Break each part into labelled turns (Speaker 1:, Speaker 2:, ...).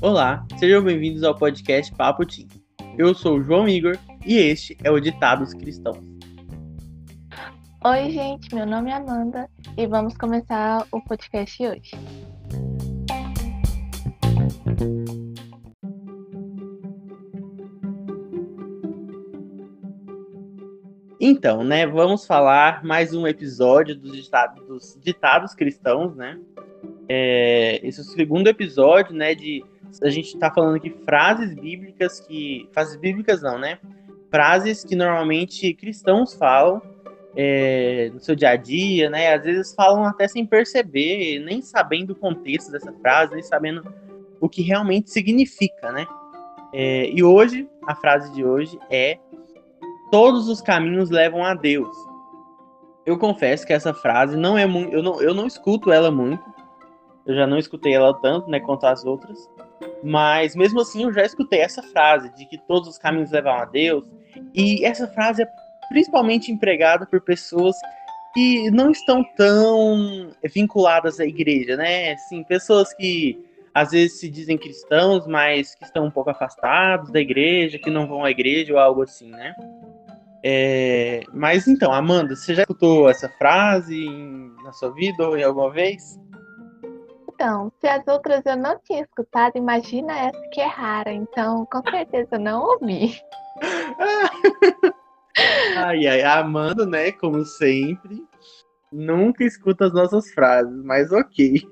Speaker 1: Olá, sejam bem-vindos ao podcast Papo Tim. Eu sou o João Igor e este é o Ditados Cristãos.
Speaker 2: Oi, gente, meu nome é Amanda e vamos começar o podcast hoje.
Speaker 1: Então, né, vamos falar mais um episódio dos ditados, dos ditados cristãos, né? É, esse é o segundo episódio, né, de a gente está falando aqui frases bíblicas que frases bíblicas não, né? Frases que normalmente cristãos falam é, no seu dia a dia, né? Às vezes falam até sem perceber, nem sabendo o contexto dessa frase, nem sabendo o que realmente significa, né? É, e hoje, a frase de hoje é todos os caminhos levam a Deus. Eu confesso que essa frase não é muito. Eu não, eu não escuto ela muito. Eu já não escutei ela tanto, né, quanto as outras. Mas mesmo assim eu já escutei essa frase de que todos os caminhos levam a Deus. E essa frase é principalmente empregada por pessoas que não estão tão vinculadas à igreja, né? Sim, pessoas que às vezes se dizem cristãos, mas que estão um pouco afastados da igreja, que não vão à igreja ou algo assim, né? É, mas então, Amanda, você já escutou essa frase em, na sua vida ou em alguma vez?
Speaker 2: Então, se as outras eu não tinha escutado, imagina essa que é rara. Então, com certeza não ouvi.
Speaker 1: ai, ai, a Amanda, né, como sempre, nunca escuta as nossas frases, mas ok.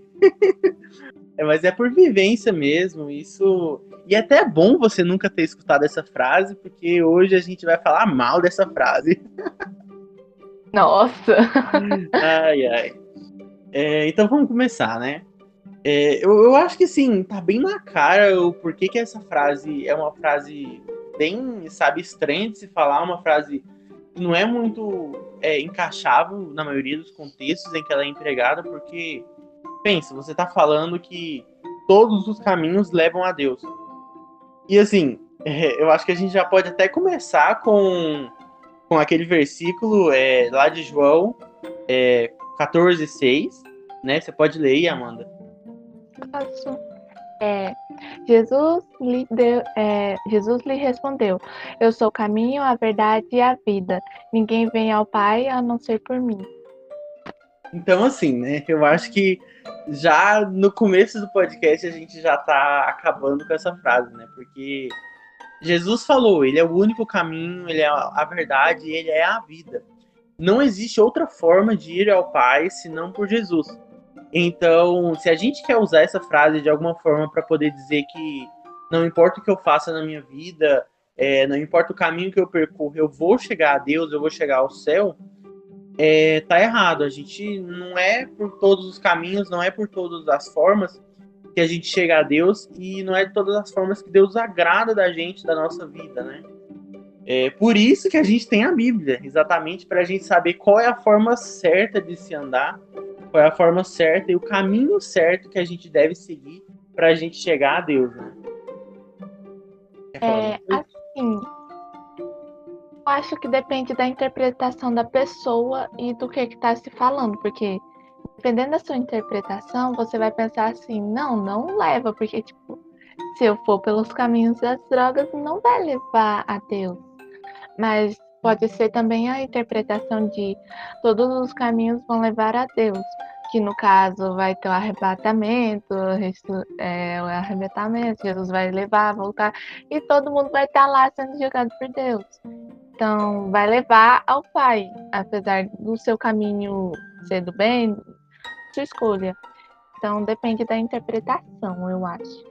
Speaker 1: É, mas é por vivência mesmo, isso e é até bom você nunca ter escutado essa frase, porque hoje a gente vai falar mal dessa frase.
Speaker 2: Nossa!
Speaker 1: ai, ai. É, então vamos começar, né? É, eu, eu acho que sim, tá bem na cara o porquê que essa frase é uma frase bem, sabe, estranha de se falar, uma frase que não é muito é, encaixável na maioria dos contextos em que ela é empregada, porque, pensa, você tá falando que todos os caminhos levam a Deus. E assim, é, eu acho que a gente já pode até começar com, com aquele versículo é, lá de João é, 14, 6. Né? Você pode ler aí, Amanda?
Speaker 2: Posso. É, Jesus, lhe deu, é, Jesus lhe respondeu: Eu sou o caminho, a verdade e a vida. Ninguém vem ao Pai a não ser por mim.
Speaker 1: Então, assim, né? Eu acho que já no começo do podcast a gente já tá acabando com essa frase, né? Porque Jesus falou, ele é o único caminho, ele é a verdade, ele é a vida. Não existe outra forma de ir ao Pai senão por Jesus. Então, se a gente quer usar essa frase de alguma forma para poder dizer que não importa o que eu faça na minha vida, é, não importa o caminho que eu percorro, eu vou chegar a Deus, eu vou chegar ao céu, é, tá errado. A gente não é por todos os caminhos, não é por todas as formas que a gente chega a Deus e não é de todas as formas que Deus agrada da gente, da nossa vida, né? É por isso que a gente tem a Bíblia, exatamente para a gente saber qual é a forma certa de se andar, qual é a forma certa e o caminho certo que a gente deve seguir para a gente chegar a Deus, né?
Speaker 2: É, assim, acho que depende da interpretação da pessoa e do que está se falando, porque dependendo da sua interpretação, você vai pensar assim, não, não leva, porque tipo, se eu for pelos caminhos das drogas, não vai levar a Deus. Mas pode ser também a interpretação de todos os caminhos vão levar a Deus, que no caso vai ter o arrebatamento, é, o arrebatamento, Jesus vai levar, voltar, e todo mundo vai estar lá sendo julgado por Deus. Então, vai levar ao Pai, apesar do seu caminho ser do bem, sua escolha. Então, depende da interpretação, eu acho.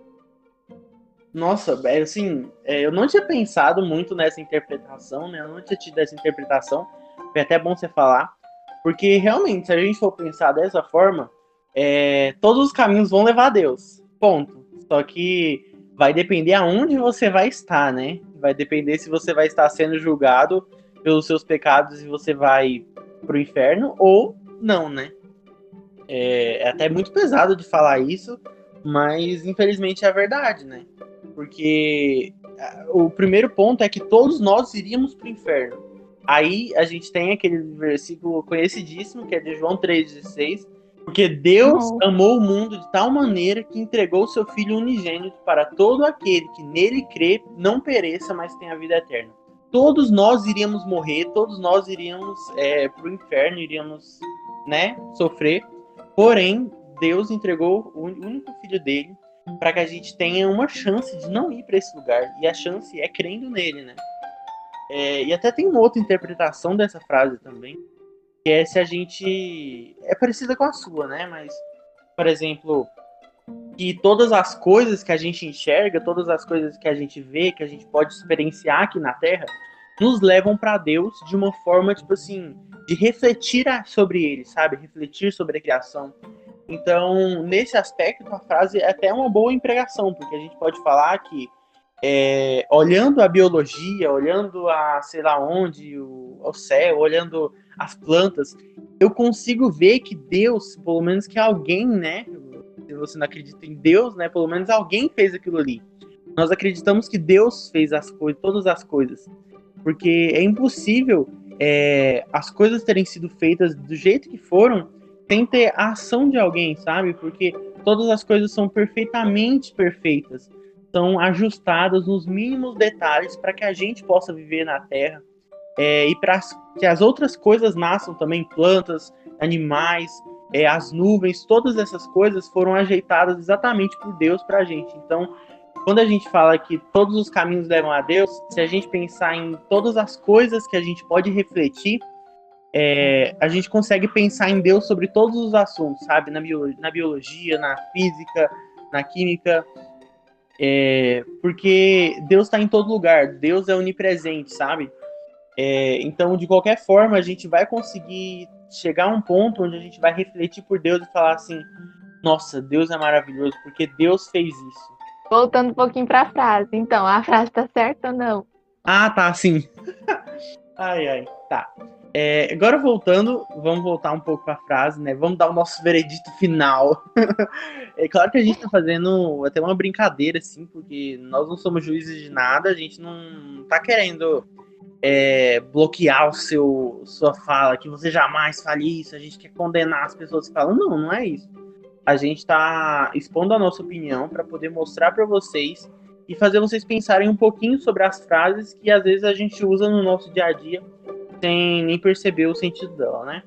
Speaker 1: Nossa, é, assim, é, eu não tinha pensado muito nessa interpretação, né? Eu não tinha tido essa interpretação. Foi até bom você falar. Porque, realmente, se a gente for pensar dessa forma, é, todos os caminhos vão levar a Deus. Ponto. Só que vai depender aonde você vai estar, né? Vai depender se você vai estar sendo julgado pelos seus pecados e você vai pro inferno ou não, né? É, é até muito pesado de falar isso, mas infelizmente é a verdade, né? Porque o primeiro ponto é que todos nós iríamos pro inferno. Aí a gente tem aquele versículo conhecidíssimo, que é de João 3,16, Porque Deus amou o mundo de tal maneira que entregou o seu Filho unigênito para todo aquele que nele crê não pereça, mas tenha vida eterna. Todos nós iríamos morrer, todos nós iríamos é, para o inferno, iríamos né, sofrer. Porém, Deus entregou o único filho dele para que a gente tenha uma chance de não ir para esse lugar. E a chance é crendo nele, né? É, e até tem uma outra interpretação dessa frase também, que é se a gente. É parecida com a sua, né? Mas, por exemplo, que todas as coisas que a gente enxerga, todas as coisas que a gente vê, que a gente pode experienciar aqui na Terra, nos levam para Deus de uma forma, tipo assim, de refletir sobre ele, sabe? Refletir sobre a criação. Então, nesse aspecto, a frase é até uma boa empregação, porque a gente pode falar que, é, olhando a biologia, olhando a sei lá onde, o, o céu, olhando as plantas, eu consigo ver que Deus, pelo menos que alguém, né? Se você não acredita em Deus, né? Pelo menos alguém fez aquilo ali. Nós acreditamos que Deus fez as coisas, todas as coisas, porque é impossível é, as coisas terem sido feitas do jeito que foram sem ter a ação de alguém, sabe? Porque todas as coisas são perfeitamente perfeitas, são ajustadas nos mínimos detalhes para que a gente possa viver na Terra é, e para que as outras coisas nasçam também, plantas, animais, é, as nuvens, todas essas coisas foram ajeitadas exatamente por Deus para a gente. Então, quando a gente fala que todos os caminhos levam a Deus, se a gente pensar em todas as coisas que a gente pode refletir, é, a gente consegue pensar em Deus sobre todos os assuntos, sabe? Na, biologia, na, biologia, na física, na química. É, porque Deus está em todo lugar, Deus é onipresente, sabe? É, então, de qualquer forma, a gente vai conseguir chegar a um ponto onde a gente vai refletir por Deus e falar assim: nossa, Deus é maravilhoso, porque Deus fez isso.
Speaker 2: Voltando um pouquinho para a frase. Então, a frase tá certa ou não?
Speaker 1: Ah, tá, sim. ai, ai, tá. É, agora voltando, vamos voltar um pouco para a frase, né? Vamos dar o nosso veredito final. é claro que a gente tá fazendo até uma brincadeira, assim, porque nós não somos juízes de nada, a gente não tá querendo é, bloquear o seu sua fala, que você jamais fale isso, a gente quer condenar as pessoas que falam. Não, não é isso a gente está expondo a nossa opinião para poder mostrar para vocês e fazer vocês pensarem um pouquinho sobre as frases que às vezes a gente usa no nosso dia a dia sem nem perceber o sentido dela, né?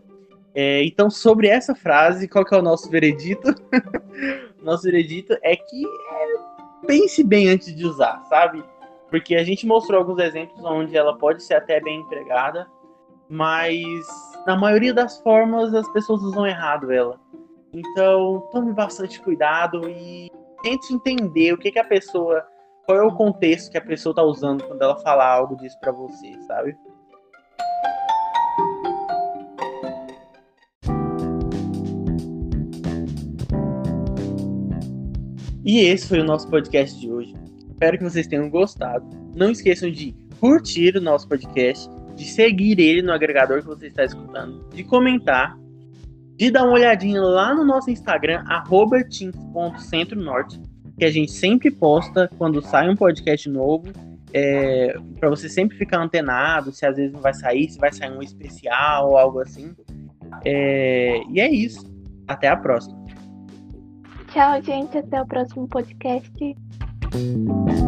Speaker 1: É, então, sobre essa frase, qual que é o nosso veredito? nosso veredito é que é, pense bem antes de usar, sabe? Porque a gente mostrou alguns exemplos onde ela pode ser até bem empregada, mas na maioria das formas as pessoas usam errado ela. Então, tome bastante cuidado e tente entender o que, que a pessoa. Qual é o contexto que a pessoa está usando quando ela falar algo disso para você, sabe? E esse foi o nosso podcast de hoje. Espero que vocês tenham gostado. Não esqueçam de curtir o nosso podcast, de seguir ele no agregador que você está escutando, de comentar de dar uma olhadinha lá no nosso Instagram, teams.centro-norte, que a gente sempre posta quando sai um podcast novo, é, para você sempre ficar antenado, se às vezes não vai sair, se vai sair um especial ou algo assim. É, e é isso. Até a próxima.
Speaker 2: Tchau, gente. Até o próximo podcast. Thank you.